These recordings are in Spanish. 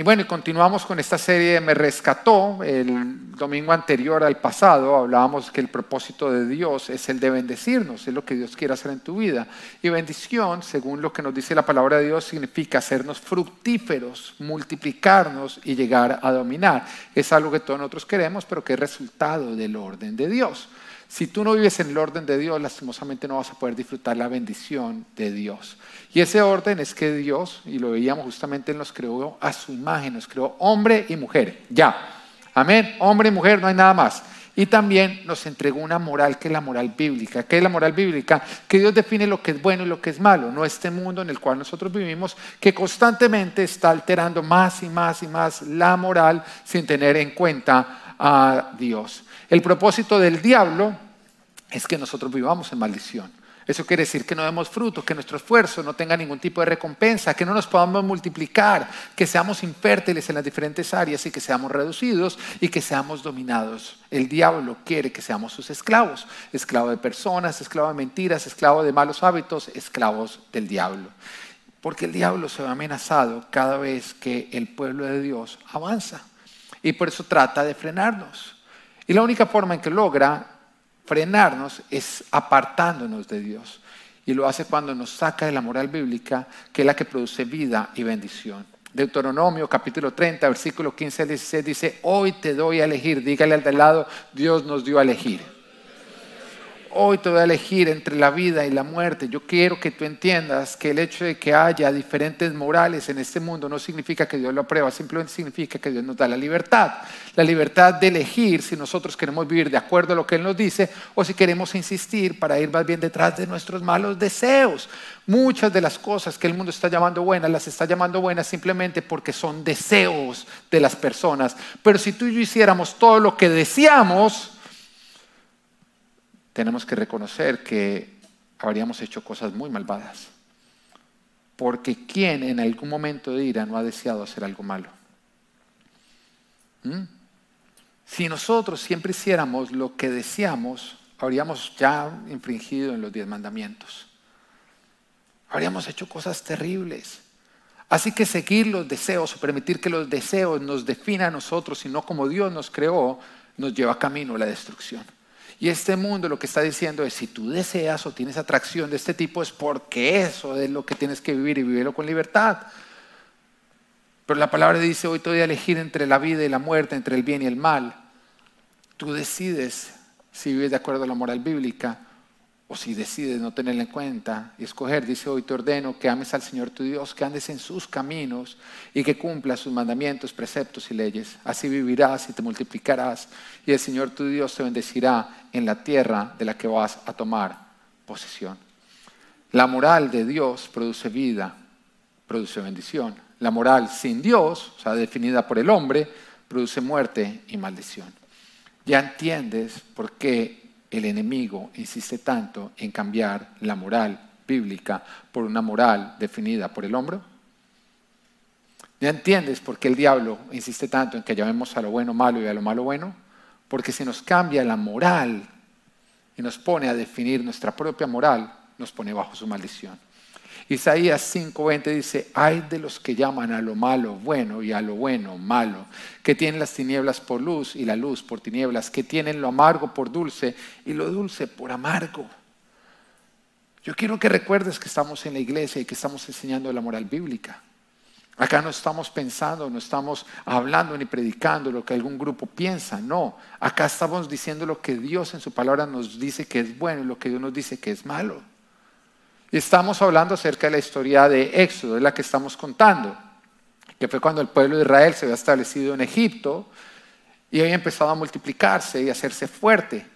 y bueno, continuamos con esta serie Me Rescató. El domingo anterior al pasado hablábamos que el propósito de Dios es el de bendecirnos, es lo que Dios quiere hacer en tu vida. Y bendición, según lo que nos dice la palabra de Dios, significa hacernos fructíferos, multiplicarnos y llegar a dominar. Es algo que todos nosotros queremos, pero que es resultado del orden de Dios. Si tú no vives en el orden de Dios, lastimosamente no vas a poder disfrutar la bendición de Dios. Y ese orden es que Dios, y lo veíamos justamente, nos creó a su imagen, nos creó hombre y mujer. Ya. Amén. Hombre y mujer, no hay nada más. Y también nos entregó una moral que es la moral bíblica. ¿Qué es la moral bíblica? Que Dios define lo que es bueno y lo que es malo. No este mundo en el cual nosotros vivimos, que constantemente está alterando más y más y más la moral sin tener en cuenta a Dios. El propósito del diablo es que nosotros vivamos en maldición. Eso quiere decir que no demos fruto, que nuestro esfuerzo no tenga ningún tipo de recompensa, que no nos podamos multiplicar, que seamos infértiles en las diferentes áreas y que seamos reducidos y que seamos dominados. El diablo quiere que seamos sus esclavos, esclavo de personas, esclavo de mentiras, esclavo de malos hábitos, esclavos del diablo. Porque el diablo se ve amenazado cada vez que el pueblo de Dios avanza. Y por eso trata de frenarnos. Y la única forma en que logra frenarnos es apartándonos de Dios. Y lo hace cuando nos saca de la moral bíblica, que es la que produce vida y bendición. Deuteronomio capítulo 30, versículo 15 al 16 dice, hoy te doy a elegir, dígale al de lado, Dios nos dio a elegir hoy te voy a elegir entre la vida y la muerte. Yo quiero que tú entiendas que el hecho de que haya diferentes morales en este mundo no significa que Dios lo aprueba, simplemente significa que Dios nos da la libertad. La libertad de elegir si nosotros queremos vivir de acuerdo a lo que Él nos dice o si queremos insistir para ir más bien detrás de nuestros malos deseos. Muchas de las cosas que el mundo está llamando buenas, las está llamando buenas simplemente porque son deseos de las personas. Pero si tú y yo hiciéramos todo lo que deseamos, tenemos que reconocer que habríamos hecho cosas muy malvadas. Porque ¿quién en algún momento de ira no ha deseado hacer algo malo? ¿Mm? Si nosotros siempre hiciéramos lo que deseamos, habríamos ya infringido en los diez mandamientos. Habríamos hecho cosas terribles. Así que seguir los deseos o permitir que los deseos nos definan a nosotros y no como Dios nos creó, nos lleva camino a la destrucción. Y este mundo lo que está diciendo es, si tú deseas o tienes atracción de este tipo, es porque eso es lo que tienes que vivir y vivirlo con libertad. Pero la palabra dice, hoy te voy a elegir entre la vida y la muerte, entre el bien y el mal. Tú decides si vives de acuerdo a la moral bíblica o si decides no tenerla en cuenta y escoger, dice hoy te ordeno que ames al Señor tu Dios, que andes en sus caminos y que cumplas sus mandamientos, preceptos y leyes. Así vivirás y te multiplicarás y el Señor tu Dios te bendecirá en la tierra de la que vas a tomar posesión. La moral de Dios produce vida, produce bendición. La moral sin Dios, o sea, definida por el hombre, produce muerte y maldición. Ya entiendes por qué el enemigo insiste tanto en cambiar la moral bíblica por una moral definida por el hombre? ¿Ya entiendes por qué el diablo insiste tanto en que llamemos a lo bueno malo y a lo malo bueno? Porque si nos cambia la moral y nos pone a definir nuestra propia moral, nos pone bajo su maldición. Isaías 5:20 dice, hay de los que llaman a lo malo bueno y a lo bueno malo, que tienen las tinieblas por luz y la luz por tinieblas, que tienen lo amargo por dulce y lo dulce por amargo. Yo quiero que recuerdes que estamos en la iglesia y que estamos enseñando la moral bíblica. Acá no estamos pensando, no estamos hablando ni predicando lo que algún grupo piensa, no. Acá estamos diciendo lo que Dios en su palabra nos dice que es bueno y lo que Dios nos dice que es malo. Y estamos hablando acerca de la historia de Éxodo, es la que estamos contando, que fue cuando el pueblo de Israel se había establecido en Egipto y había empezado a multiplicarse y a hacerse fuerte.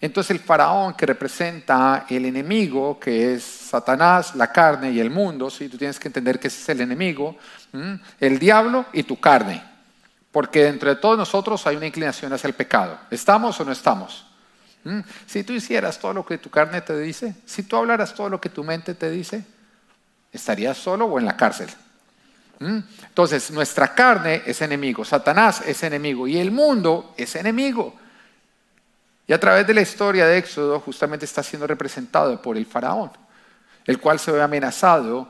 Entonces el faraón que representa el enemigo, que es Satanás, la carne y el mundo, ¿sí? tú tienes que entender que ese es el enemigo, el diablo y tu carne, porque dentro de todos nosotros hay una inclinación hacia el pecado. ¿Estamos o no estamos? Mm. Si tú hicieras todo lo que tu carne te dice, si tú hablaras todo lo que tu mente te dice, ¿estarías solo o en la cárcel? Mm. Entonces, nuestra carne es enemigo, Satanás es enemigo y el mundo es enemigo. Y a través de la historia de Éxodo justamente está siendo representado por el faraón, el cual se ve amenazado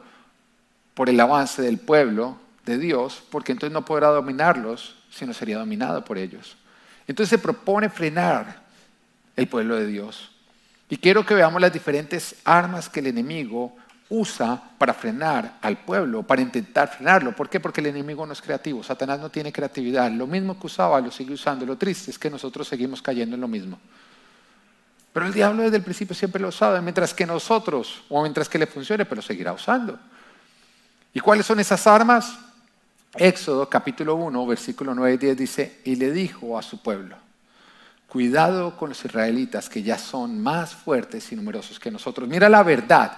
por el avance del pueblo de Dios, porque entonces no podrá dominarlos, sino sería dominado por ellos. Entonces se propone frenar el pueblo de Dios. Y quiero que veamos las diferentes armas que el enemigo usa para frenar al pueblo, para intentar frenarlo. ¿Por qué? Porque el enemigo no es creativo. Satanás no tiene creatividad. Lo mismo que usaba lo sigue usando. Lo triste es que nosotros seguimos cayendo en lo mismo. Pero el diablo desde el principio siempre lo usado, mientras que nosotros, o mientras que le funcione, pero seguirá usando. ¿Y cuáles son esas armas? Éxodo capítulo 1, versículo 9 y 10 dice, y le dijo a su pueblo, cuidado con los israelitas que ya son más fuertes y numerosos que nosotros. Mira la verdad,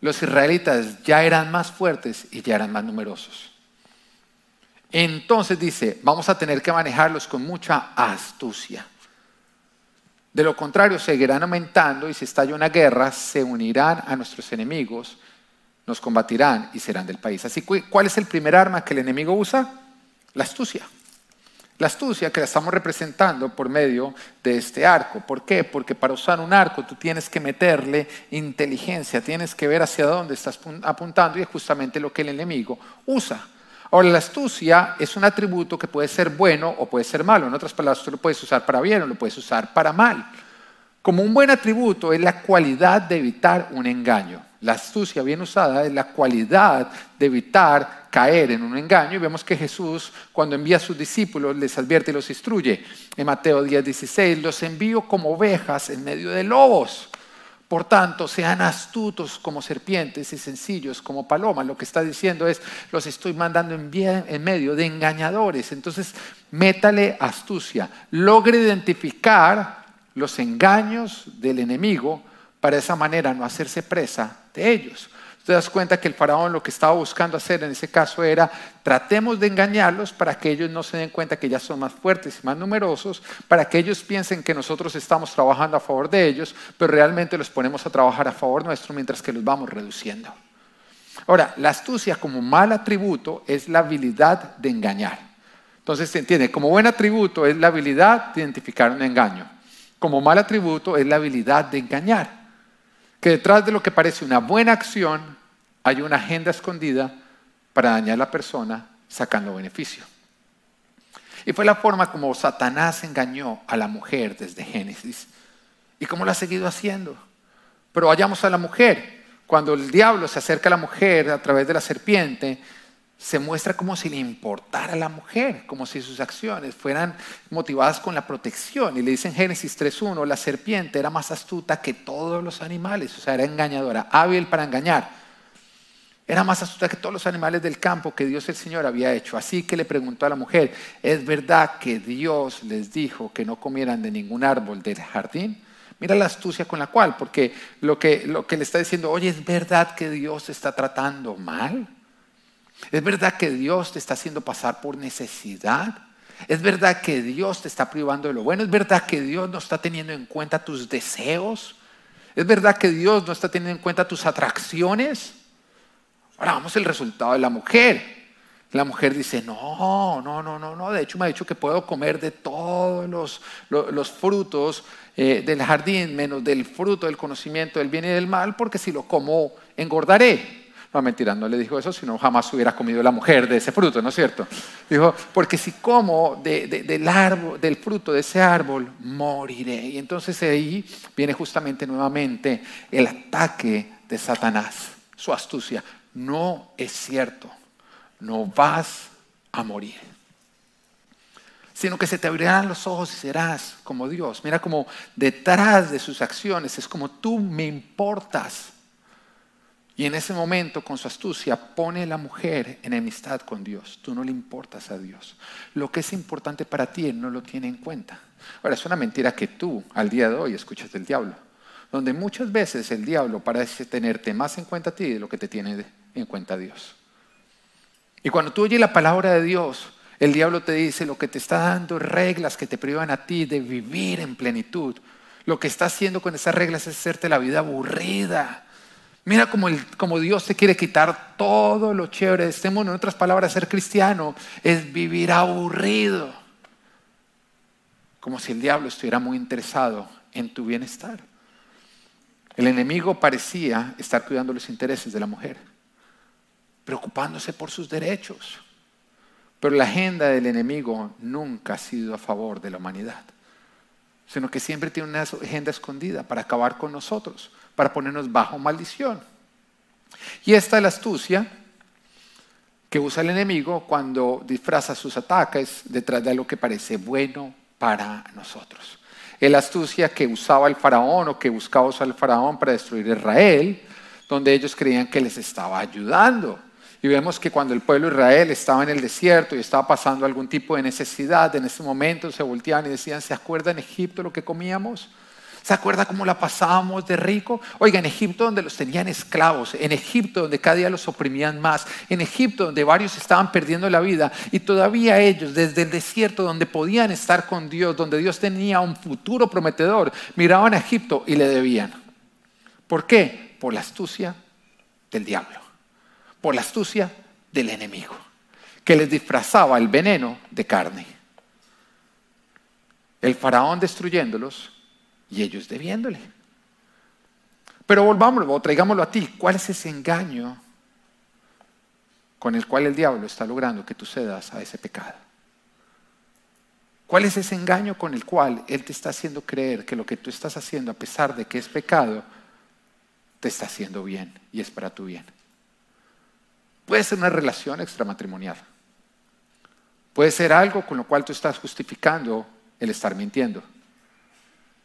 los israelitas ya eran más fuertes y ya eran más numerosos. Entonces dice, vamos a tener que manejarlos con mucha astucia. De lo contrario, seguirán aumentando y si estalla una guerra, se unirán a nuestros enemigos nos combatirán y serán del país. Así que, ¿cuál es el primer arma que el enemigo usa? La astucia. La astucia que la estamos representando por medio de este arco. ¿Por qué? Porque para usar un arco tú tienes que meterle inteligencia, tienes que ver hacia dónde estás apuntando y es justamente lo que el enemigo usa. Ahora, la astucia es un atributo que puede ser bueno o puede ser malo. En otras palabras, tú lo puedes usar para bien o lo puedes usar para mal. Como un buen atributo es la cualidad de evitar un engaño. La astucia bien usada es la cualidad de evitar caer en un engaño. Y vemos que Jesús, cuando envía a sus discípulos, les advierte y los instruye. En Mateo 10, 16, los envío como ovejas en medio de lobos. Por tanto, sean astutos como serpientes y sencillos como palomas. Lo que está diciendo es, los estoy mandando en, en medio de engañadores. Entonces, métale astucia. Logre identificar los engaños del enemigo para esa manera no hacerse presa de ellos. Te das cuenta que el faraón lo que estaba buscando hacer en ese caso era tratemos de engañarlos para que ellos no se den cuenta que ya son más fuertes y más numerosos, para que ellos piensen que nosotros estamos trabajando a favor de ellos, pero realmente los ponemos a trabajar a favor nuestro mientras que los vamos reduciendo. Ahora, la astucia como mal atributo es la habilidad de engañar. Entonces se entiende, como buen atributo es la habilidad de identificar un engaño. Como mal atributo es la habilidad de engañar que detrás de lo que parece una buena acción hay una agenda escondida para dañar a la persona sacando beneficio. Y fue la forma como Satanás engañó a la mujer desde Génesis y cómo lo ha seguido haciendo. Pero vayamos a la mujer. Cuando el diablo se acerca a la mujer a través de la serpiente, se muestra como si le importara a la mujer, como si sus acciones fueran motivadas con la protección. Y le dice en Génesis 3.1, la serpiente era más astuta que todos los animales, o sea, era engañadora, hábil para engañar. Era más astuta que todos los animales del campo que Dios el Señor había hecho. Así que le preguntó a la mujer, ¿es verdad que Dios les dijo que no comieran de ningún árbol del jardín? Mira la astucia con la cual, porque lo que, lo que le está diciendo, oye, ¿es verdad que Dios está tratando mal? ¿Es verdad que Dios te está haciendo pasar por necesidad? ¿Es verdad que Dios te está privando de lo bueno? ¿Es verdad que Dios no está teniendo en cuenta tus deseos? ¿Es verdad que Dios no está teniendo en cuenta tus atracciones? Ahora vamos al resultado de la mujer. La mujer dice, no, no, no, no, no. De hecho me ha dicho que puedo comer de todos los, frutos eh, del jardín, menos del fruto del conocimiento del bien y del mal, porque si lo como engordaré. No, mentira, no le dijo eso, sino jamás hubiera comido la mujer de ese fruto, ¿no es cierto? Dijo, porque si como del, árbol, del fruto de ese árbol, moriré. Y entonces ahí viene justamente nuevamente el ataque de Satanás, su astucia. No es cierto, no vas a morir sino que se te abrirán los ojos y serás como Dios. Mira como detrás de sus acciones es como tú me importas. Y en ese momento, con su astucia, pone a la mujer en amistad con Dios. Tú no le importas a Dios. Lo que es importante para ti, Él no lo tiene en cuenta. Ahora, es una mentira que tú, al día de hoy, escuchas del diablo. Donde muchas veces el diablo parece tenerte más en cuenta a ti de lo que te tiene en cuenta Dios. Y cuando tú oyes la palabra de Dios, el diablo te dice lo que te está dando reglas que te privan a ti de vivir en plenitud. Lo que está haciendo con esas reglas es hacerte la vida aburrida Mira cómo, Dios te quiere quitar todo lo chévere de este mundo. En otras palabras, ser cristiano es vivir aburrido. Como si el diablo estuviera muy interesado en tu bienestar. El enemigo parecía estar cuidando los intereses de la mujer, preocupándose por sus derechos. Pero la agenda del enemigo nunca ha sido a favor de la humanidad, sino que siempre tiene una agenda escondida para acabar con nosotros, para ponernos bajo maldición. Y esta es la astucia que usa el enemigo cuando disfraza sus ataques detrás de algo que parece bueno para nosotros. Es la astucia que usaba el faraón o que buscaba usar el faraón para destruir Israel, donde ellos creían que les estaba ayudando. Y vemos que cuando el pueblo de Israel estaba en el desierto y estaba pasando algún tipo de necesidad, en ese momento se volteaban y decían, ¿se acuerdan en Egipto lo que comíamos? ¿Se acuerda cómo la pasábamos de rico? Oiga, en Egipto donde los tenían esclavos, en Egipto donde cada día los oprimían más, en Egipto donde varios estaban perdiendo la vida y todavía ellos desde el desierto donde podían estar con Dios, donde Dios tenía un futuro prometedor, miraban a Egipto y le debían. ¿Por qué? Por la astucia del diablo, por la astucia del enemigo, que les disfrazaba el veneno de carne. El faraón destruyéndolos y ellos debiéndole. Pero volvámoslo, o traigámoslo a ti. ¿Cuál es ese engaño con el cual el diablo está logrando que tú cedas a ese pecado? ¿Cuál es ese engaño con el cual Él te está haciendo creer que lo que tú estás haciendo, a pesar de que es pecado, te está haciendo bien y es para tu bien? Puede ser una relación extramatrimonial. Puede ser algo con lo cual tú estás justificando el estar mintiendo.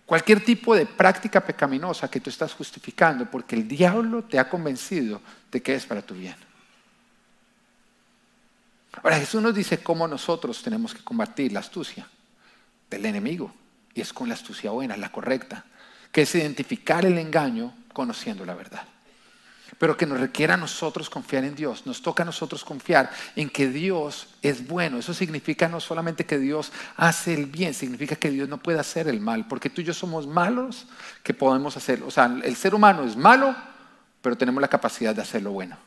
Cualquier tipo de práctica pecaminosa que tú estás justificando porque el diablo te ha convencido de que es para tu bien. Ahora Jesús nos dice cómo nosotros tenemos que combatir la astucia del enemigo. Y es con la astucia buena, la correcta, que es identificar el engaño conociendo la verdad pero que nos requiera a nosotros confiar en Dios. Nos toca a nosotros confiar en que Dios es bueno. Eso significa no solamente que Dios hace el bien, significa que Dios no puede hacer el mal, porque tú y yo somos malos que podemos hacer. O sea, el ser humano es malo, pero tenemos la capacidad de hacer lo bueno.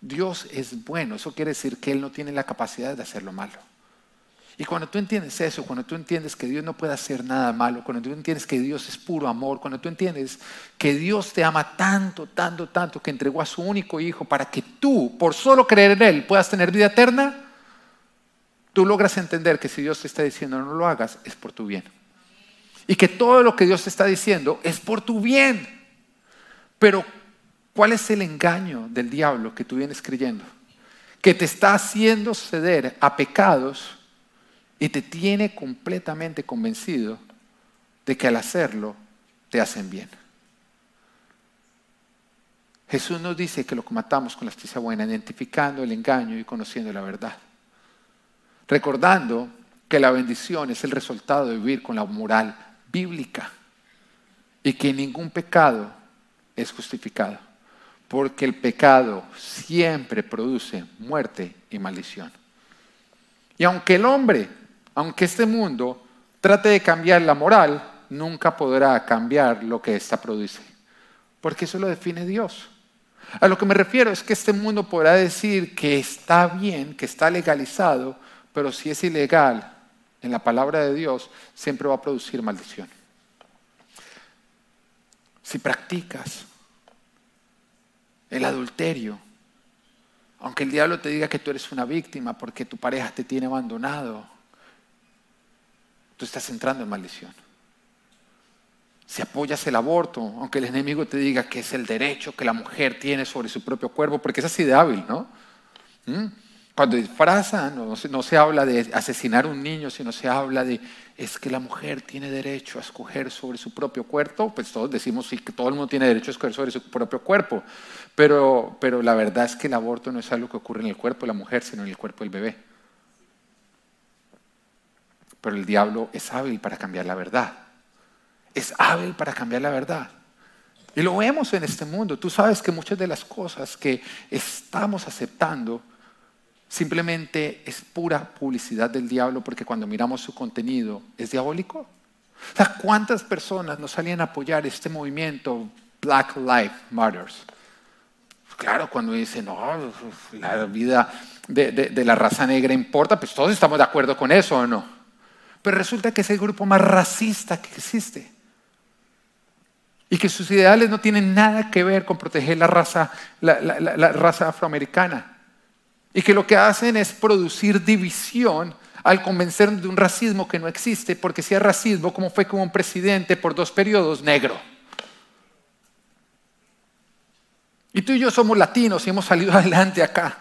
Dios es bueno, eso quiere decir que Él no tiene la capacidad de hacer lo malo. Y cuando tú entiendes eso, cuando tú entiendes que Dios no puede hacer nada malo, cuando tú entiendes que Dios es puro amor, cuando tú entiendes que Dios te ama tanto, tanto, tanto, que entregó a su único hijo para que tú, por solo creer en Él, puedas tener vida eterna, tú logras entender que si Dios te está diciendo no lo hagas, es por tu bien. Y que todo lo que Dios te está diciendo es por tu bien. Pero, ¿cuál es el engaño del diablo que tú vienes creyendo? Que te está haciendo ceder a pecados y te tiene completamente convencido de que al hacerlo te hacen bien. Jesús nos dice que lo combatamos con la justicia buena, identificando el engaño y conociendo la verdad. Recordando que la bendición es el resultado de vivir con la moral bíblica y que ningún pecado es justificado, porque el pecado siempre produce muerte y maldición. Y aunque el hombre aunque este mundo trate de cambiar la moral, nunca podrá cambiar lo que ésta produce, porque eso lo define Dios. A lo que me refiero es que este mundo podrá decir que está bien, que está legalizado, pero si es ilegal en la palabra de Dios, siempre va a producir maldición. Si practicas el adulterio, aunque el diablo te diga que tú eres una víctima porque tu pareja te tiene abandonado, tú estás entrando en maldición. Si apoyas el aborto, aunque el enemigo te diga que es el derecho que la mujer tiene sobre su propio cuerpo, porque es así de hábil, ¿no? ¿Mm? Cuando disfrazan, no, no se habla de asesinar a un niño, sino se habla de es que la mujer tiene derecho a escoger sobre su propio cuerpo, pues todos decimos sí, que todo el mundo tiene derecho a escoger sobre su propio cuerpo, pero, pero la verdad es que el aborto no es algo que ocurre en el cuerpo de la mujer, sino en el cuerpo del bebé. Pero el diablo es hábil para cambiar la verdad. Es hábil para cambiar la verdad. Y lo vemos en este mundo. Tú sabes que muchas de las cosas que estamos aceptando simplemente es pura publicidad del diablo porque cuando miramos su contenido es diabólico. O sea, ¿cuántas personas nos salían a apoyar este movimiento Black Lives Matters? Claro, cuando dicen, no, la vida de, de la raza negra importa, pues todos estamos de acuerdo con eso o no. Pero resulta que es el grupo más racista que existe. Y que sus ideales no tienen nada que ver con proteger la raza, la, raza afroamericana. y que lo que hacen es producir división al convencer de un racismo que no existe, porque si hay racismo, como fue como un presidente por dos periodos negro. Y tú y yo somos latinos y hemos salido adelante acá.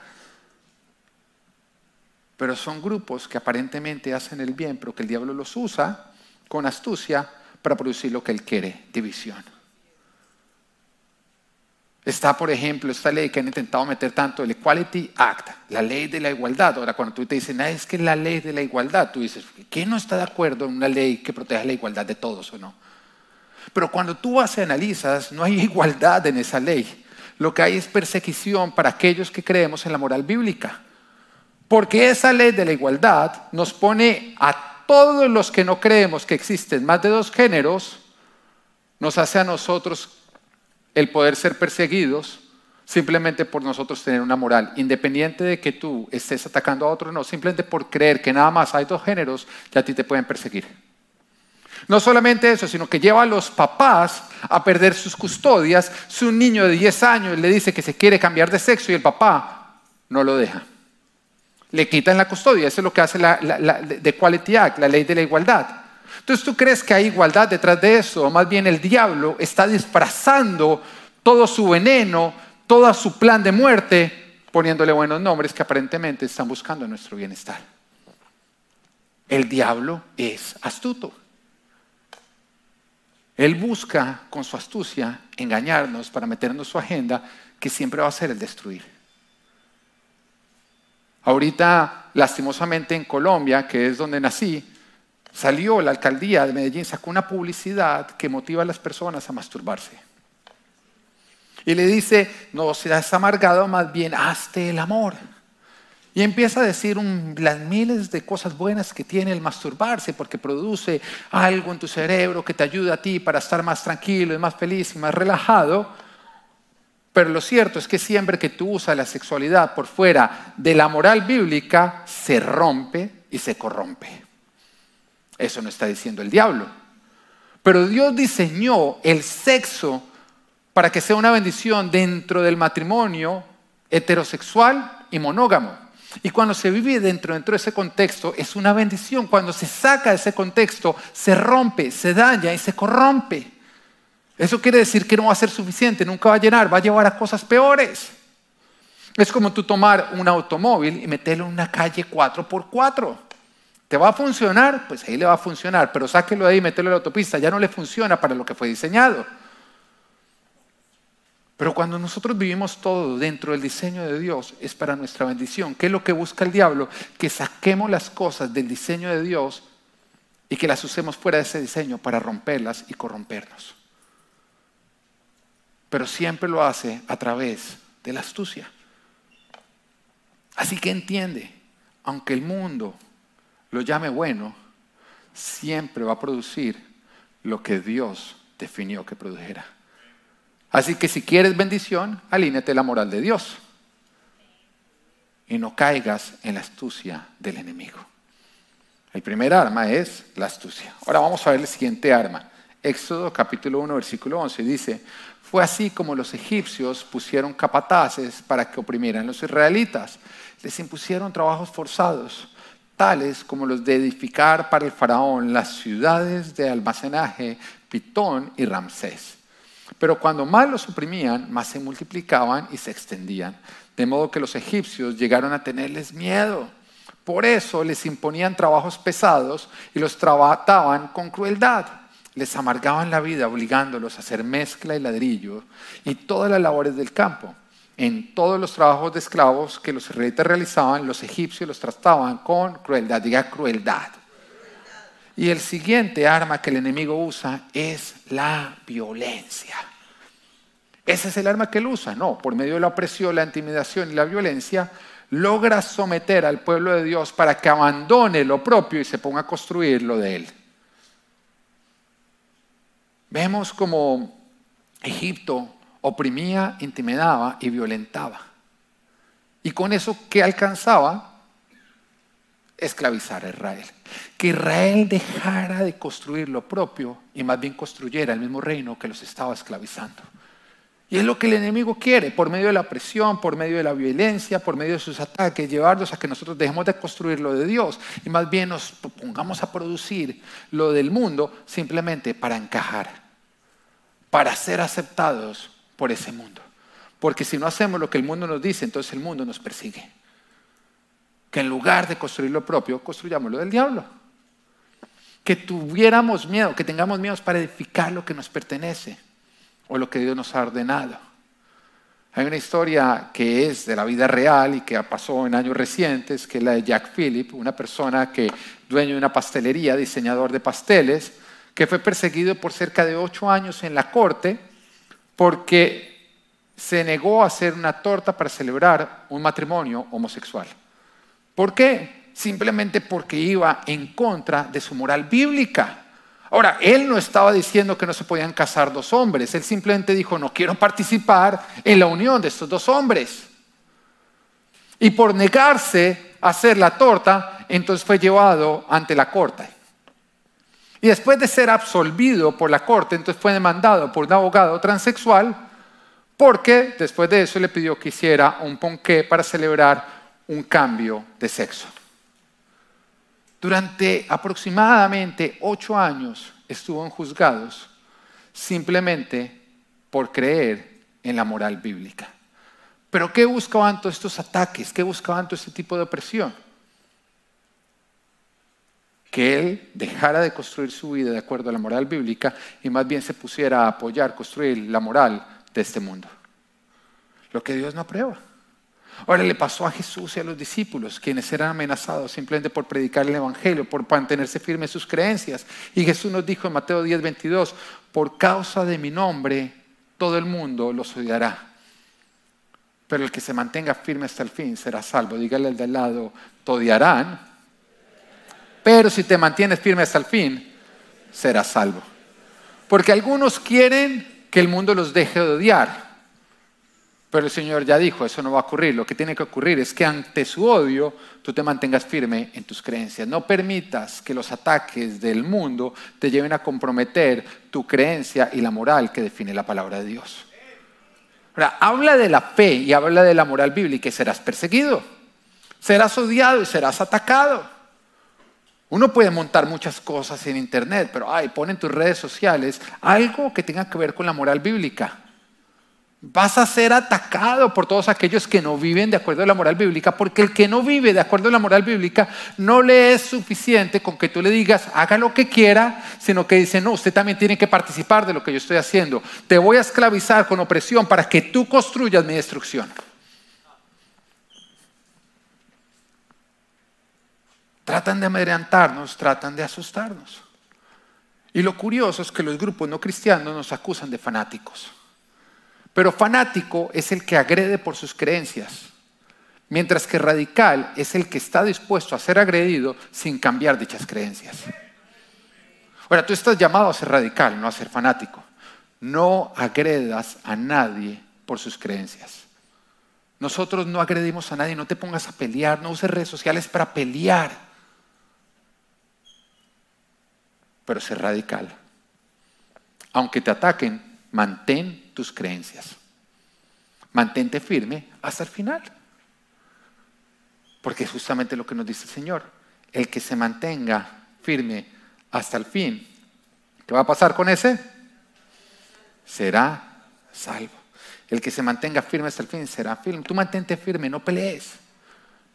Pero son grupos que aparentemente hacen el bien, pero que el diablo los usa con astucia para producir lo que él quiere, división. Está, por ejemplo, esta ley que han intentado meter tanto, el Equality Act, la ley de la igualdad. Ahora, cuando tú te dicen, ah, es que la ley de la igualdad, tú dices, ¿quién no está de acuerdo en una ley que proteja la igualdad de todos o no? Pero cuando tú vas y analizas, no hay igualdad en esa ley. Lo que hay es persecución para aquellos que creemos en la moral bíblica. Porque esa ley de la igualdad nos pone a todos los que no creemos que existen más de dos géneros, nos hace a nosotros el poder ser perseguidos simplemente por nosotros tener una moral, independiente de que tú estés atacando a otro, no, simplemente por creer que nada más hay dos géneros, que a ti te pueden perseguir. No solamente eso, sino que lleva a los papás a perder sus custodias. Si un niño de 10 años le dice que se quiere cambiar de sexo y el papá no lo deja. Le quitan la custodia. Eso es lo que hace la, la, Quality Act, la ley de la igualdad. Entonces tú crees que hay igualdad detrás de eso, o más bien el diablo está disfrazando todo su veneno, todo su plan de muerte, poniéndole buenos nombres que aparentemente están buscando nuestro bienestar. El diablo es astuto. Él busca con su astucia engañarnos para meternos su agenda que siempre va a ser el destruir. Ahorita, lastimosamente en Colombia, que es donde nací, salió la alcaldía de Medellín, sacó una publicidad que motiva a las personas a masturbarse. Y le dice, no seas amargado, más bien hazte el amor. Y empieza a decir las miles de cosas buenas que tiene el masturbarse, porque produce algo en tu cerebro que te ayuda a ti para estar más tranquilo y más feliz y más relajado. Pero lo cierto es que siempre que tú usas la sexualidad por fuera de la moral bíblica, se rompe y se corrompe. Eso no está diciendo el diablo. Pero Dios diseñó el sexo para que sea una bendición dentro del matrimonio heterosexual y monógamo. Y cuando se vive dentro, dentro de ese contexto, es una bendición. Cuando se saca de ese contexto, se rompe, se daña y se corrompe. Eso quiere decir que no va a ser suficiente, nunca va a llenar, va a llevar a cosas peores. Es como tú tomar un automóvil y meterlo en una calle 4x4. ¿Te va a funcionar? Pues ahí le va a funcionar, pero sáquelo de ahí y mételo en la autopista. Ya no le funciona para lo que fue diseñado. Pero cuando nosotros vivimos todo dentro del diseño de Dios, es para nuestra bendición. ¿Qué es lo que busca el diablo? Que saquemos las cosas del diseño de Dios y que las usemos fuera de ese diseño para romperlas y corrompernos. Pero siempre lo hace a través de la astucia. Así que entiende, aunque el mundo lo llame bueno, siempre va a producir lo que Dios definió que produjera. Así que si quieres bendición, alíñate la moral de Dios. Y no caigas en la astucia del enemigo. El primer arma es la astucia. Ahora vamos a ver el siguiente arma. Éxodo capítulo 1, versículo 11 dice, fue así como los egipcios pusieron capataces para que oprimieran a los israelitas. Les impusieron trabajos forzados, tales como los de edificar para el faraón las ciudades de almacenaje Pitón y Ramsés pero cuando más los oprimían, más se multiplicaban y se extendían. De modo que los egipcios llegaron a tenerles miedo. Por eso les imponían trabajos pesados y los trataban con crueldad. Les amargaban la vida obligándolos a hacer mezcla y ladrillo y todas las labores del campo. En todos los trabajos de esclavos que los israelitas realizaban, los egipcios los trataban con crueldad. Diga crueldad. Y el siguiente arma que el enemigo usa es la violencia. Ese es el arma que él usa. No, por medio de la opresión, la intimidación y la violencia, logra someter al pueblo de Dios para que abandone lo propio y se ponga a construir lo de él. Vemos como Egipto oprimía, intimidaba y violentaba. Y con eso, ¿qué alcanzaba? esclavizar a Israel. Que Israel dejara de construir lo propio y más bien construyera el mismo reino que los estaba esclavizando. Y es lo que el enemigo quiere, por medio de la presión, por medio de la violencia, por medio de sus ataques, llevarnos a que nosotros dejemos de construir lo de Dios y más bien nos pongamos a producir lo del mundo simplemente para encajar, para ser aceptados por ese mundo. Porque si no hacemos lo que el mundo nos dice, entonces el mundo nos persigue. Que en lugar de construir lo propio, construyamos lo del diablo. Que tuviéramos miedo, que tengamos miedo para edificar lo que nos pertenece o lo que Dios nos ha ordenado. Hay una historia que es de la vida real y que pasó en años recientes, que es la de Jack Phillip, una persona que dueño de una pastelería, diseñador de pasteles, que fue perseguido por cerca de ocho años en la corte porque se negó a hacer una torta para celebrar un matrimonio homosexual. ¿Por qué? Simplemente porque iba en contra de su moral bíblica. Ahora, él no estaba diciendo que no se podían casar dos hombres, él simplemente dijo, no quiero participar en la unión de estos dos hombres. Y por negarse a hacer la torta, entonces fue llevado ante la corte. Y después de ser absolvido por la corte, entonces fue demandado por un abogado transexual, porque después de eso le pidió que hiciera un ponqué para celebrar un cambio de sexo. Durante aproximadamente ocho años estuvo en juzgados simplemente por creer en la moral bíblica. Pero ¿qué buscaban todos estos ataques? ¿Qué buscaban todo este tipo de opresión? Que él dejara de construir su vida de acuerdo a la moral bíblica y más bien se pusiera a apoyar, construir la moral de este mundo. Lo que Dios no aprueba. Ahora le pasó a Jesús y a los discípulos, quienes eran amenazados simplemente por predicar el Evangelio, por mantenerse firmes sus creencias. Y Jesús nos dijo en Mateo 10, 22, por causa de mi nombre, todo el mundo los odiará. Pero el que se mantenga firme hasta el fin será salvo. Dígale al de al lado, te odiarán, pero si te mantienes firme hasta el fin, serás salvo. Porque algunos quieren que el mundo los deje de odiar. Pero el Señor ya dijo, eso no va a ocurrir. Lo que tiene que ocurrir es que ante su odio tú te mantengas firme en tus creencias. No permitas que los ataques del mundo te lleven a comprometer tu creencia y la moral que define la palabra de Dios. Ahora, habla de la fe y habla de la moral bíblica y serás perseguido. Serás odiado y serás atacado. Uno puede montar muchas cosas en internet, pero ay, pon en tus redes sociales algo que tenga que ver con la moral bíblica. Vas a ser atacado por todos aquellos que no viven de acuerdo a la moral bíblica, porque el que no vive de acuerdo a la moral bíblica no le es suficiente con que tú le digas, haga lo que quiera, sino que dice, no, usted también tiene que participar de lo que yo estoy haciendo. Te voy a esclavizar con opresión para que tú construyas mi destrucción. Tratan de amedrentarnos, tratan de asustarnos. Y lo curioso es que los grupos no cristianos nos acusan de fanáticos. Pero fanático es el que agrede por sus creencias, mientras que radical es el que está dispuesto a ser agredido sin cambiar dichas creencias. Ahora, tú estás llamado a ser radical, no a ser fanático. No agredas a nadie por sus creencias. Nosotros no agredimos a nadie, no te pongas a pelear, no uses redes sociales para pelear. Pero ser radical. Aunque te ataquen, mantén tus creencias. Mantente firme hasta el final. Porque es justamente lo que nos dice el Señor. El que se mantenga firme hasta el fin, ¿qué va a pasar con ese? Será salvo. El que se mantenga firme hasta el fin será firme. Tú mantente firme, no pelees,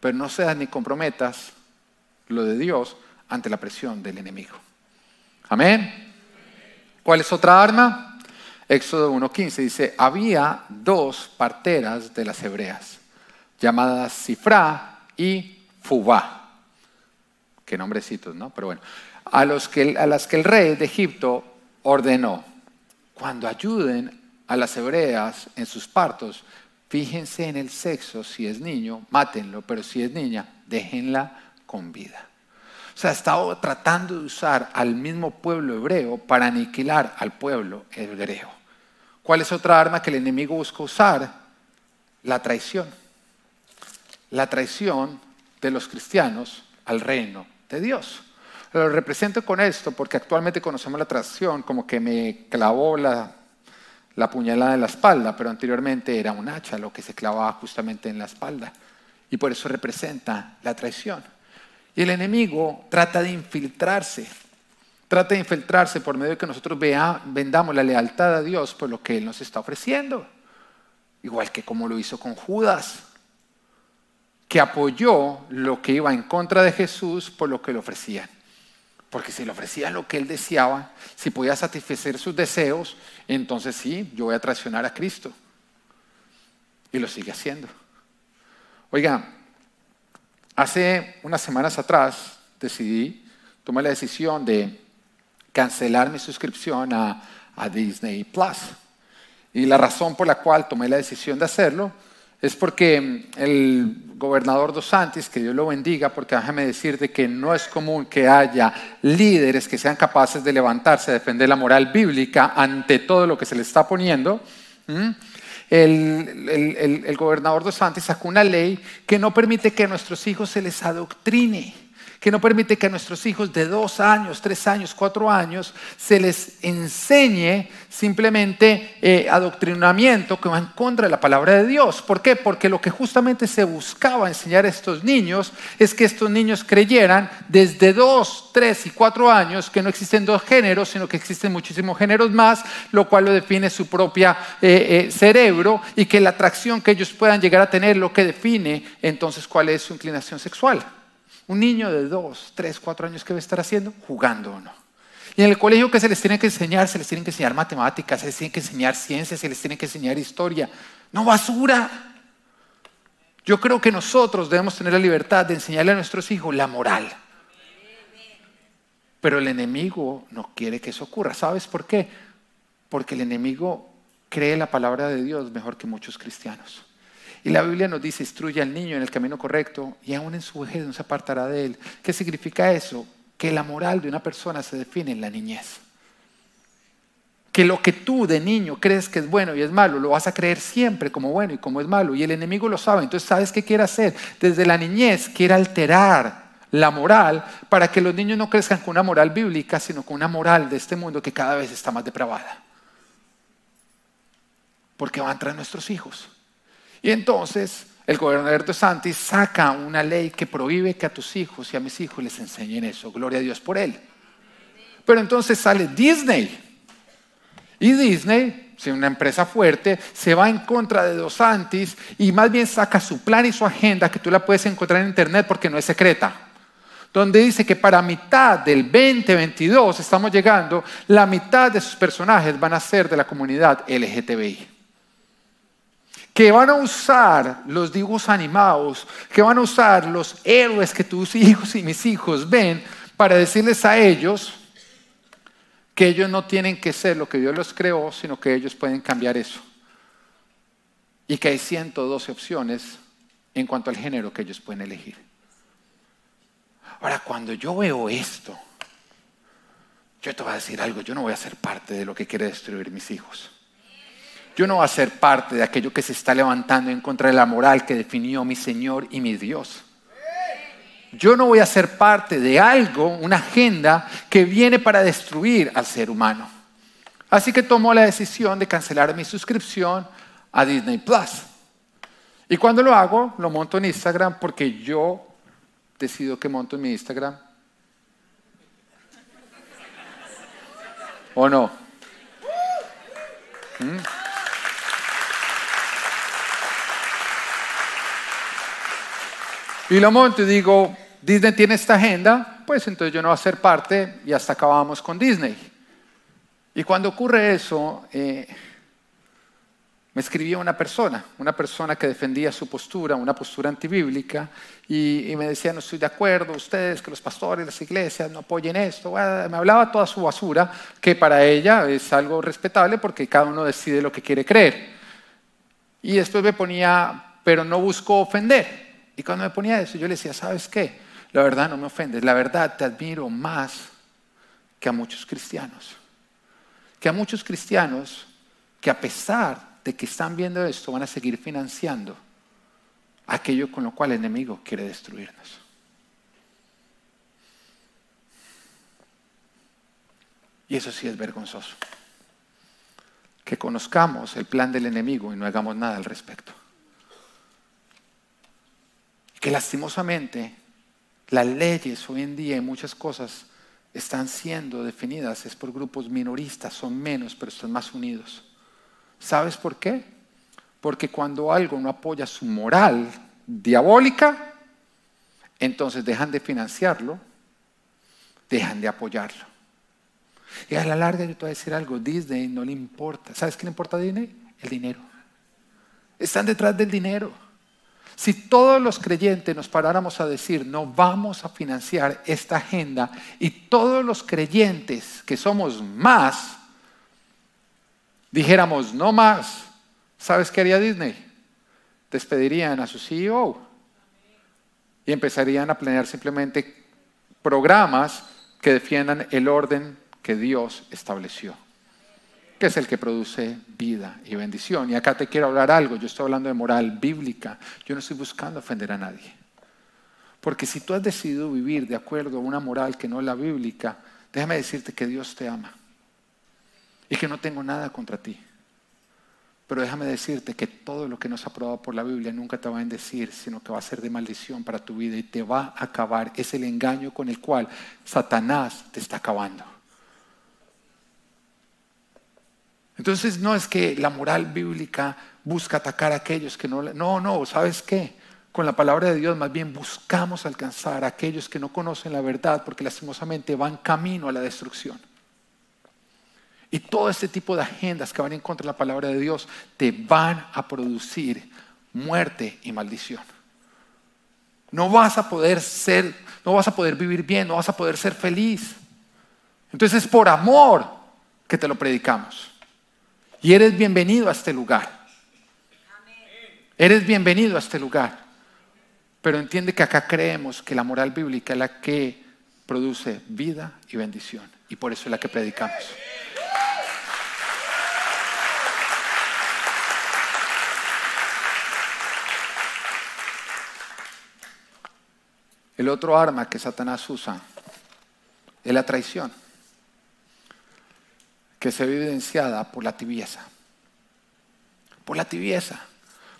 pero no seas ni comprometas lo de Dios ante la presión del enemigo. Amén. ¿Cuál es otra arma? Éxodo 1.15 dice, había dos parteras de las hebreas, llamadas Sifra y Fubá. Qué nombrecitos, ¿no? Pero bueno, a, los que, a las que el rey de Egipto ordenó, cuando ayuden a las hebreas en sus partos, fíjense en el sexo, si es niño, mátenlo, pero si es niña, déjenla con vida. O sea, estaba tratando de usar al mismo pueblo hebreo para aniquilar al pueblo hebreo. ¿Cuál es otra arma que el enemigo busca usar? La traición. La traición de los cristianos al reino de Dios. Lo represento con esto porque actualmente conocemos la traición como que me clavó la, la puñalada en la espalda, pero anteriormente era un hacha lo que se clavaba justamente en la espalda. Y por eso representa la traición. Y el enemigo trata de infiltrarse, trata de infiltrarse por medio de que nosotros vendamos la lealtad a Dios por lo que Él nos está ofreciendo. Igual que como lo hizo con Judas, que apoyó lo que iba en contra de Jesús por lo que le ofrecían. Porque si le ofrecían lo que él deseaba, si podía satisfacer sus deseos, entonces sí, yo voy a traicionar a Cristo. Y lo sigue haciendo. Oiga, hace unas semanas atrás decidí, tomé la decisión de cancelar mi suscripción a, Disney Plus. Y la razón por la cual tomé la decisión de hacerlo es porque el gobernador Dos Santis, que Dios lo bendiga, porque déjame decirte que no es común que haya líderes que sean capaces de levantarse a defender la moral bíblica ante todo lo que se le está poniendo. El, el gobernador Dos Santis sacó una ley que no permite que a nuestros hijos se les adoctrine que no permite que a nuestros hijos de dos años, tres años, cuatro años se les enseñe simplemente eh, adoctrinamiento que va en contra de la palabra de Dios. ¿Por qué? Porque lo que justamente se buscaba enseñar a estos niños es que estos niños creyeran desde dos, tres y cuatro años que no existen dos géneros, sino que existen muchísimos géneros más, lo cual lo define su propia eh, eh, cerebro y que la atracción que ellos puedan llegar a tener lo que define entonces cuál es su inclinación sexual. Un niño de dos, tres, cuatro años, ¿qué va a estar haciendo? Jugando o no. Y en el colegio, ¿qué se les tiene que enseñar? Se les tiene que enseñar matemáticas, se les tiene que enseñar ciencias, se les tiene que enseñar historia. No basura. Yo creo que nosotros debemos tener la libertad de enseñarle a nuestros hijos la moral. Pero el enemigo no quiere que eso ocurra. ¿Sabes por qué? Porque el enemigo cree la palabra de Dios mejor que muchos cristianos. Y la Biblia nos dice, instruye al niño en el camino correcto y aún en su vejez no se apartará de él. ¿Qué significa eso? Que la moral de una persona se define en la niñez. Que lo que tú de niño crees que es bueno y es malo, lo vas a creer siempre como bueno y como es malo. Y el enemigo lo sabe. Entonces, ¿sabes qué quiere hacer? Desde la niñez quiere alterar la moral para que los niños no crezcan con una moral bíblica, sino con una moral de este mundo que cada vez está más depravada. Porque va a entrar nuestros hijos. Y entonces el gobernador de Santis saca una ley que prohíbe que a tus hijos y a mis hijos les enseñen eso. Gloria a Dios por él. Pero entonces sale Disney. Y Disney, una empresa fuerte, se va en contra de Dos Santis y más bien saca su plan y su agenda que tú la puedes encontrar en internet porque no es secreta. Donde dice que para mitad del 2022 estamos llegando, la mitad de sus personajes van a ser de la comunidad LGTBI que van a usar los dibujos animados, que van a usar los héroes que tus hijos y mis hijos ven para decirles a ellos que ellos no tienen que ser lo que Dios los creó, sino que ellos pueden cambiar eso. Y que hay 112 opciones en cuanto al género que ellos pueden elegir. Ahora, cuando yo veo esto, yo te voy a decir algo, yo no voy a ser parte de lo que quiere destruir mis hijos. Yo no voy a ser parte de aquello que se está levantando en contra de la moral que definió mi Señor y mi Dios. Yo no voy a ser parte de algo, una agenda que viene para destruir al ser humano. Así que tomo la decisión de cancelar mi suscripción a Disney Plus. Y cuando lo hago, lo monto en Instagram porque yo decido que monto en mi Instagram. ¿O no? ¿Mm? Y lo monto y digo, Disney tiene esta agenda, pues entonces yo no voy a ser parte y hasta acabamos con Disney. Y cuando ocurre eso, eh, me escribió una persona, una persona que defendía su postura, una postura antibíblica, y, me decía, no estoy de acuerdo, ustedes, que los pastores, las iglesias no apoyen esto. me hablaba toda su basura, que para ella es algo respetable porque cada uno decide lo que quiere creer. Y después me ponía, pero no busco ofender. Y cuando me ponía eso, yo le decía, ¿sabes qué? La verdad no me ofendes, la verdad te admiro más que a muchos cristianos. Que a muchos cristianos que a pesar de que están viendo esto, van a seguir financiando aquello con lo cual el enemigo quiere destruirnos. Y eso sí es vergonzoso. que conozcamos el plan del enemigo y no hagamos nada al respecto. Que lastimosamente las leyes hoy en día y muchas cosas están siendo definidas es por grupos minoristas, son menos, pero están más unidos. ¿Sabes por qué? Porque cuando algo no apoya su moral diabólica, entonces dejan de financiarlo, dejan de apoyarlo. Y a la larga yo te voy a decir algo, Disney no le importa. ¿Sabes qué le importa a Disney? El dinero. Están detrás del dinero. Si todos los creyentes nos paráramos a decir, no vamos a financiar esta agenda, y todos los creyentes que somos más, dijéramos, no más, ¿sabes qué haría Disney? Despedirían a su CEO y empezarían a planear simplemente programas que defiendan el orden que Dios estableció, es el que produce vida y bendición. Y acá te quiero hablar algo, yo estoy hablando de moral bíblica, yo no estoy buscando ofender a nadie. Porque si tú has decidido vivir de acuerdo a una moral que no es la bíblica, déjame decirte que Dios te ama y que no tengo nada contra ti. Pero déjame decirte que todo lo que nos ha aprobado por la Biblia nunca te va a bendecir, sino que va a ser de maldición para tu vida y te va a acabar. Es el engaño con el cual Satanás te está acabando. Entonces no es que la moral bíblica busca atacar a aquellos que no... No, no, ¿sabes qué? Con la palabra de Dios más bien buscamos alcanzar a aquellos que no conocen la verdad porque lastimosamente van camino a la destrucción. Y todo este tipo de agendas que van en contra de la palabra de Dios te van a producir muerte y maldición. No vas a poder ser, no vas a poder vivir bien, no vas a poder ser feliz. Entonces es por amor que te lo predicamos. Y eres bienvenido a este lugar. Eres bienvenido a este lugar. Pero entiende que acá creemos que la moral bíblica es la que produce vida y bendición. Y por eso es la que predicamos. El otro arma que Satanás usa es la traición que se ve evidenciada por la tibieza. Por la tibieza.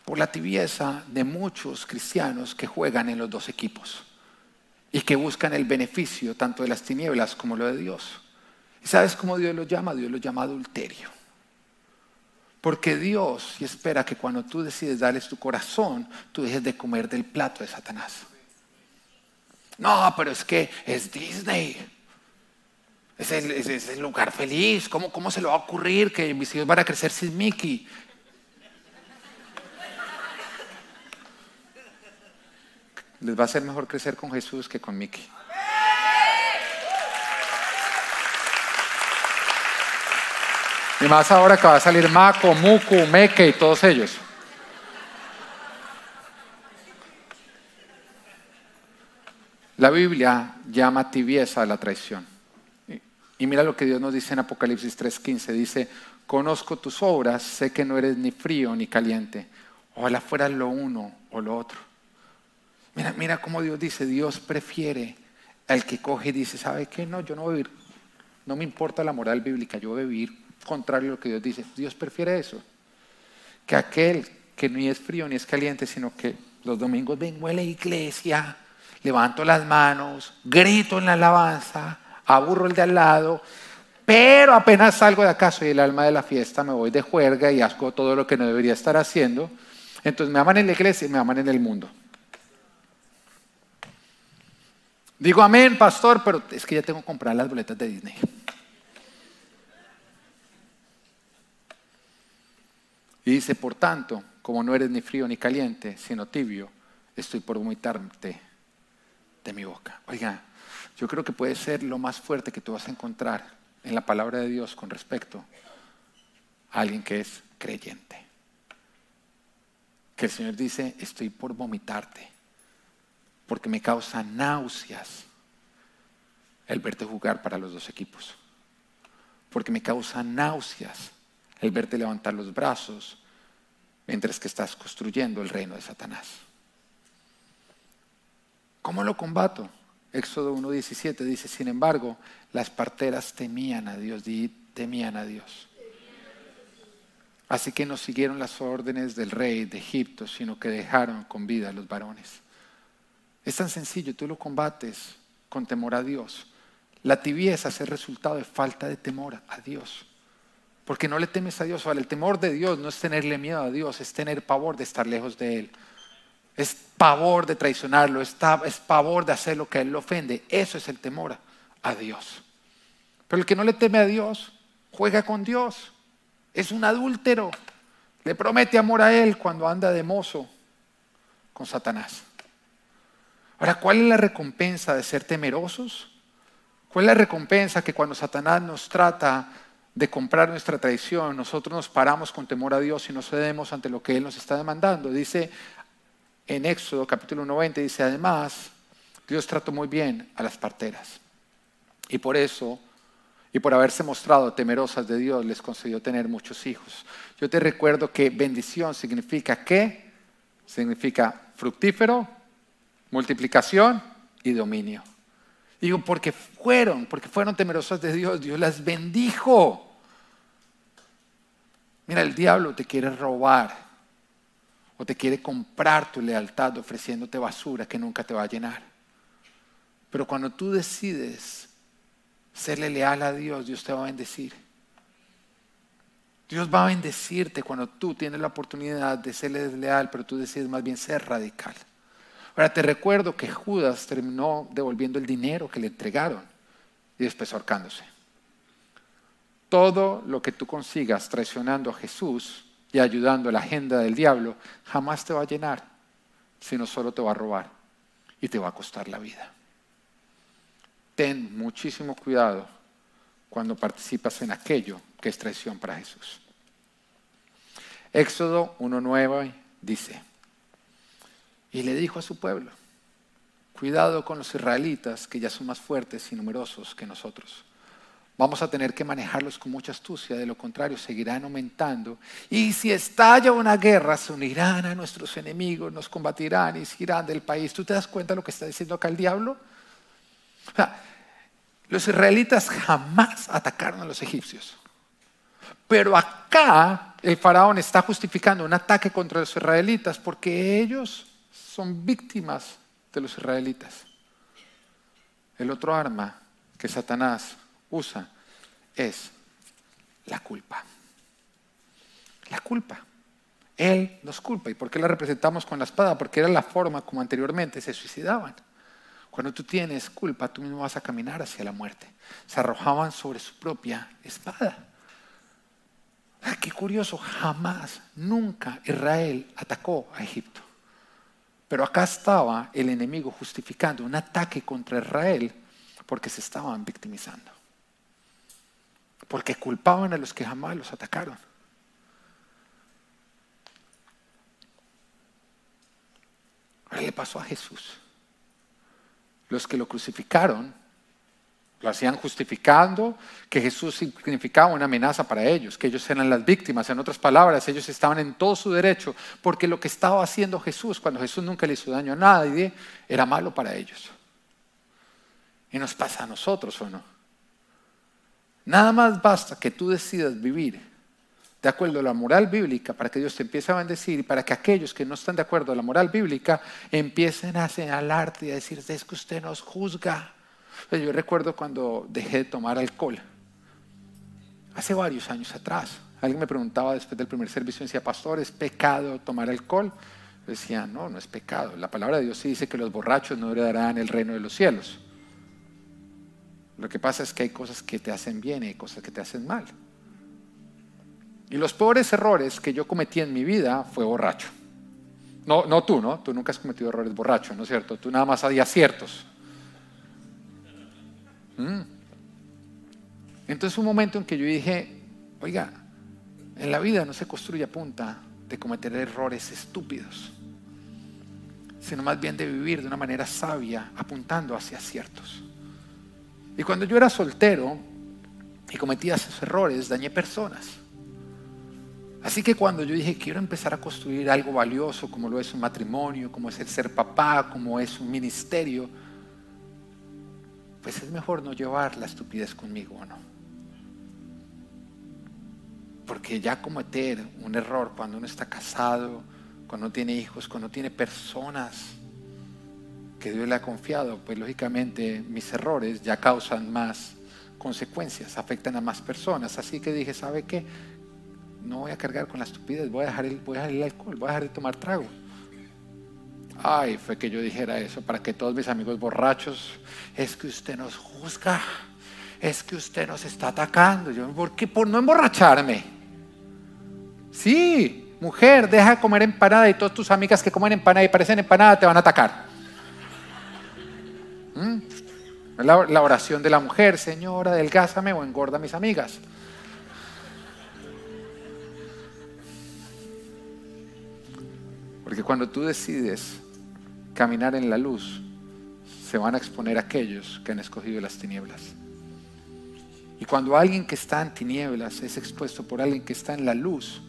Por la tibieza de muchos cristianos que juegan en los dos equipos y que buscan el beneficio tanto de las tinieblas como lo de Dios. ¿Y sabes cómo Dios lo llama? Dios lo llama adulterio. Porque Dios espera que cuando tú decides darles tu corazón, tú dejes de comer del plato de Satanás. No, pero es que es Disney. Es el, lugar feliz. ¿Cómo, ¿Cómo se le va a ocurrir que mis hijos van a crecer sin Mickey? Les va a ser mejor crecer con Jesús que con Mickey. Y más ahora que va a salir Mako, Muku, Meke y todos ellos. La Biblia llama tibieza a la traición. Y mira lo que Dios nos dice en Apocalipsis 3:15. Dice, conozco tus obras, sé que no eres ni frío ni caliente. Ojalá fuera lo uno o lo otro. Mira, mira cómo Dios dice, Dios prefiere al que coge y dice, ¿sabe qué? No, yo no voy a vivir, no me importa la moral bíblica, yo voy a vivir contrario a lo que Dios dice. Dios prefiere eso. Que aquel que ni es frío ni es caliente, sino que los domingos vengo a la iglesia, levanto las manos, grito en la alabanza, aburro el de al lado, pero apenas salgo de acá, soy el alma de la fiesta, me voy de juerga y hago todo lo que no debería estar haciendo. Entonces me aman en la iglesia y me aman en el mundo. Digo amén, pastor, pero es que ya tengo que comprar las boletas de Disney. Y dice, por tanto, como no eres ni frío ni caliente, sino tibio, estoy por vomitarte de mi boca. Oiga, yo creo que puede ser lo más fuerte que tú vas a encontrar en la palabra de Dios con respecto a alguien que es creyente. Que el Señor dice, estoy por vomitarte, porque me causa náuseas el verte jugar para los dos equipos, porque me causa náuseas el verte levantar los brazos mientras que estás construyendo el reino de Satanás. ¿Cómo lo combato? Éxodo 1.17 dice, sin embargo, las parteras temían a Dios, temían a Dios. Así que no siguieron las órdenes del rey de Egipto, sino que dejaron con vida a los varones. Es tan sencillo, tú lo combates con temor a Dios. La tibieza es el resultado de falta de temor a Dios. Porque no le temes a Dios. el temor de Dios no es tenerle miedo a Dios, es tener pavor de estar lejos de Él. Es pavor de traicionarlo, es, pavor de hacer lo que a Él le ofende. Eso es el temor a Dios. Pero el que no le teme a Dios, juega con Dios. Es un adúltero. Le promete amor a Él cuando anda de mozo con Satanás. Ahora, ¿cuál es la recompensa de ser temerosos? ¿Cuál es la recompensa que cuando Satanás nos trata de comprar nuestra traición, nosotros nos paramos con temor a Dios y no cedemos ante lo que Él nos está demandando? Dice en Éxodo capítulo 90, dice además, Dios trató muy bien a las parteras. Y por eso, y por haberse mostrado temerosas de Dios, les concedió tener muchos hijos. Yo te recuerdo que bendición significa qué? Significa fructífero, multiplicación y dominio. Digo, porque fueron, porque fueron temerosas de Dios, Dios las bendijo. Mira, el diablo te quiere robar o te quiere comprar tu lealtad ofreciéndote basura que nunca te va a llenar. Pero cuando tú decides serle leal a Dios, Dios te va a bendecir. Dios va a bendecirte cuando tú tienes la oportunidad de serle leal, pero tú decides más bien ser radical. Ahora te recuerdo que Judas terminó devolviendo el dinero que le entregaron y después ahorcándose. Todo lo que tú consigas traicionando a Jesús y ayudando a la agenda del diablo jamás te va a llenar, sino solo te va a robar y te va a costar la vida. Ten muchísimo cuidado cuando participas en aquello que es traición para Jesús. Éxodo 1.9 dice, y le dijo a su pueblo, cuidado con los israelitas que ya son más fuertes y numerosos que nosotros. Vamos a tener que manejarlos con mucha astucia, de lo contrario seguirán aumentando. Y si estalla una guerra, se unirán a nuestros enemigos, nos combatirán y se irán del país. ¿Tú te das cuenta de lo que está diciendo acá el diablo? los israelitas jamás atacaron a los egipcios. Pero acá el faraón está justificando un ataque contra los israelitas porque ellos son víctimas de los israelitas. El otro arma que Satanás usa es la culpa. La culpa. Él nos culpa. ¿Y por qué la representamos con la espada? Porque era la forma como anteriormente se suicidaban. Cuando tú tienes culpa, tú mismo vas a caminar hacia la muerte. Se arrojaban sobre su propia espada. Ah, qué curioso, jamás, nunca Israel atacó a Egipto. Pero acá estaba el enemigo justificando un ataque contra Israel porque se estaban victimizando. Porque culpaban a los que jamás los atacaron. Ahora le pasó a Jesús. Los que lo crucificaron lo hacían justificando que Jesús significaba una amenaza para ellos, que ellos eran las víctimas. En otras palabras, ellos estaban en todo su derecho, porque lo que estaba haciendo Jesús, cuando Jesús nunca le hizo daño a nadie, era malo para ellos. Y nos pasa a nosotros, ¿o no? Nada más basta que tú decidas vivir de acuerdo a la moral bíblica para que Dios te empiece a bendecir y para que aquellos que no están de acuerdo a la moral bíblica empiecen a señalarte y a decir, es que usted nos juzga. Yo recuerdo cuando dejé de tomar alcohol, hace varios años atrás. Alguien me preguntaba después del primer servicio, decía, pastor, ¿es pecado tomar alcohol? Decía, no, no es pecado. La palabra de Dios sí dice que los borrachos no heredarán el reino de los cielos. Lo que pasa es que hay cosas que te hacen bien y hay cosas que te hacen mal. Y los peores errores que yo cometí en mi vida fue borracho. No, no tú, ¿no? Tú nunca has cometido errores borracho, ¿no es cierto? Tú nada más había ciertos. Mm. Entonces un momento en que yo dije, oiga, en la vida no se construye a punta de cometer errores estúpidos, sino más bien de vivir de una manera sabia, apuntando hacia ciertos. Y cuando yo era soltero y cometía esos errores, dañé personas. Así que cuando yo dije, quiero empezar a construir algo valioso, como lo es un matrimonio, como es el ser papá, como es un ministerio, pues es mejor no llevar la estupidez conmigo, ¿o no? Porque ya cometer un error cuando uno está casado, cuando no tiene hijos, cuando no tiene personas que Dios le ha confiado, pues lógicamente mis errores ya causan más consecuencias, afectan a más personas. Así que dije, ¿sabe qué? No voy a cargar con la estupidez, voy a dejar el, voy a dejar el alcohol, voy a dejar de tomar trago. Ay, fue que yo dijera eso para que todos mis amigos borrachos, es que usted nos juzga, es que usted nos está atacando. Yo, ¿por qué? Por no emborracharme. Sí, mujer, deja de comer empanada y todas tus amigas que comen empanada y parecen empanada te van a atacar. ¿Mm? La, oración de la mujer, Señora, adelgázame o engorda a mis amigas. Porque cuando tú decides caminar en la luz, se van a exponer aquellos que han escogido las tinieblas. Y cuando alguien que está en tinieblas es expuesto por alguien que está en la luz,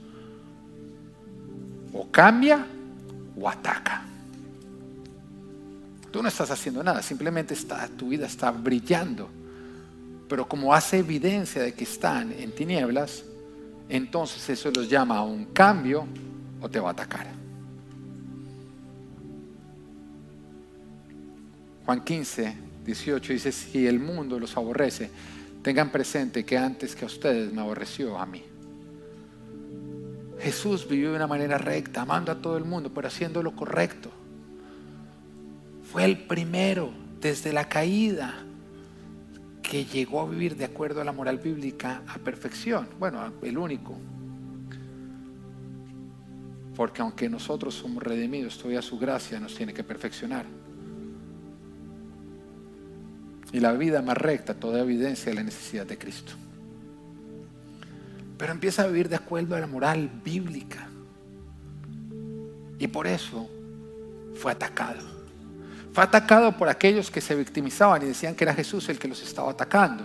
o cambia o ataca. Tú no estás haciendo nada, simplemente está, tu vida está brillando. Pero como hace evidencia de que están en tinieblas, entonces eso los llama a un cambio o te va a atacar. Juan 15, 18 dice, si el mundo los aborrece, tengan presente que antes que a ustedes me aborreció a mí. Jesús vivió de una manera recta, amando a todo el mundo, pero haciendo lo correcto. Fue el primero desde la caída que llegó a vivir de acuerdo a la moral bíblica a perfección. Bueno, el único. Porque aunque nosotros somos redimidos, todavía su gracia nos tiene que perfeccionar. Y la vida más recta, toda evidencia de la necesidad de Cristo. Pero empieza a vivir de acuerdo a la moral bíblica. Y por eso fue atacado. Fue atacado por aquellos que se victimizaban y decían que era Jesús el que los estaba atacando.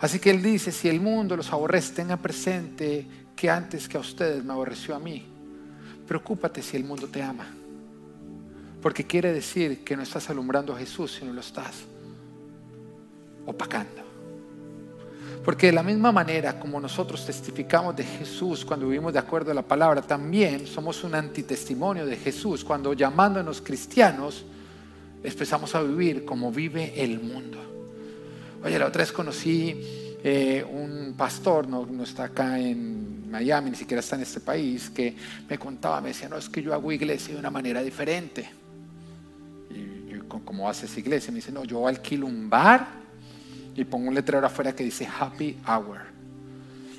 Así que él dice, si el mundo los aborrece, tengan presente que antes que a ustedes me aborreció a mí. Preocúpate si el mundo te ama. Porque quiere decir que no estás alumbrando a Jesús, sino lo estás opacando. Porque de la misma manera como nosotros testificamos de Jesús cuando vivimos de acuerdo a la palabra, también somos un antitestimonio de Jesús cuando llamándonos cristianos empezamos a vivir como vive el mundo. Oye, la otra vez conocí eh, un pastor, no, está acá en Miami, ni siquiera está en este país, que me contaba, me decía, no, es que yo hago iglesia de una manera diferente. Y yo, ¿cómo haces iglesia? Me dice, no, yo alquilo un bar y pongo un letrero afuera que dice Happy Hour.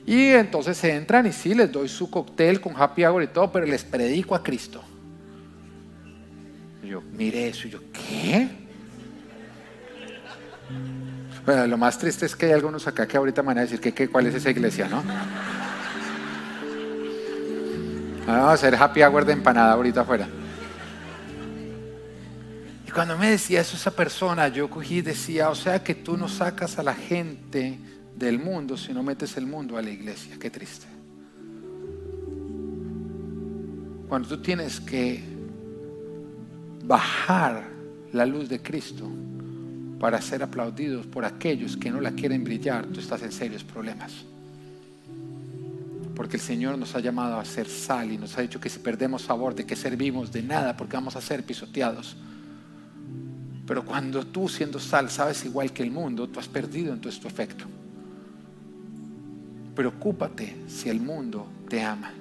Y entonces se entran y sí, les doy su cóctel con Happy Hour y todo, pero les predico a Cristo. Y yo, mire eso, y yo, ¿qué? Bueno, lo más triste es que hay algunos acá que ahorita van a decir que, cuál es esa iglesia, ¿no? Vamos a hacer happy hour de empanada ahorita afuera cuando me decía eso esa persona, yo cogí y decía, o sea que tú no sacas a la gente del mundo, sino metes el mundo a la iglesia. Qué triste. Cuando tú tienes que bajar la luz de Cristo para ser aplaudidos por aquellos que no la quieren brillar, tú estás en serios problemas. Porque el Señor nos ha llamado a ser sal y nos ha dicho que si perdemos sabor, de que servimos de nada, porque vamos a ser pisoteados. Pero cuando tú siendo sal sabes igual que el mundo, tú has perdido entonces tu efecto. Preocúpate si el mundo te ama.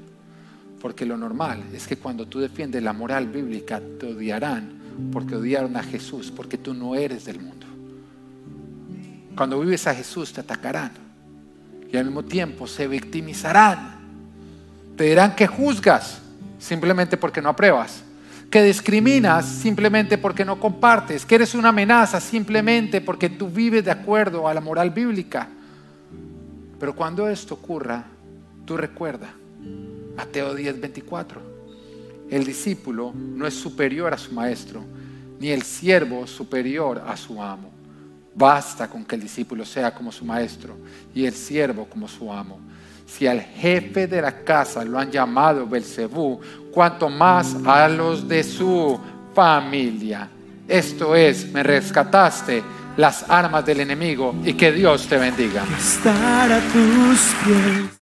Porque lo normal es que cuando tú defiendes la moral bíblica te odiarán porque odiaron a Jesús, porque tú no eres del mundo. Cuando vives a Jesús te atacarán y al mismo tiempo se victimizarán. Te dirán que juzgas simplemente porque no apruebas que discriminas simplemente porque no compartes, que eres una amenaza simplemente porque tú vives de acuerdo a la moral bíblica. Pero cuando esto ocurra, tú recuerda, Mateo 10:24, el discípulo no es superior a su maestro, ni el siervo superior a su amo. Basta con que el discípulo sea como su maestro y el siervo como su amo. Si al jefe de la casa lo han llamado Belcebú, cuanto más a los de su familia. Esto es, me rescataste las armas del enemigo y que Dios te bendiga. Estar a tus pies.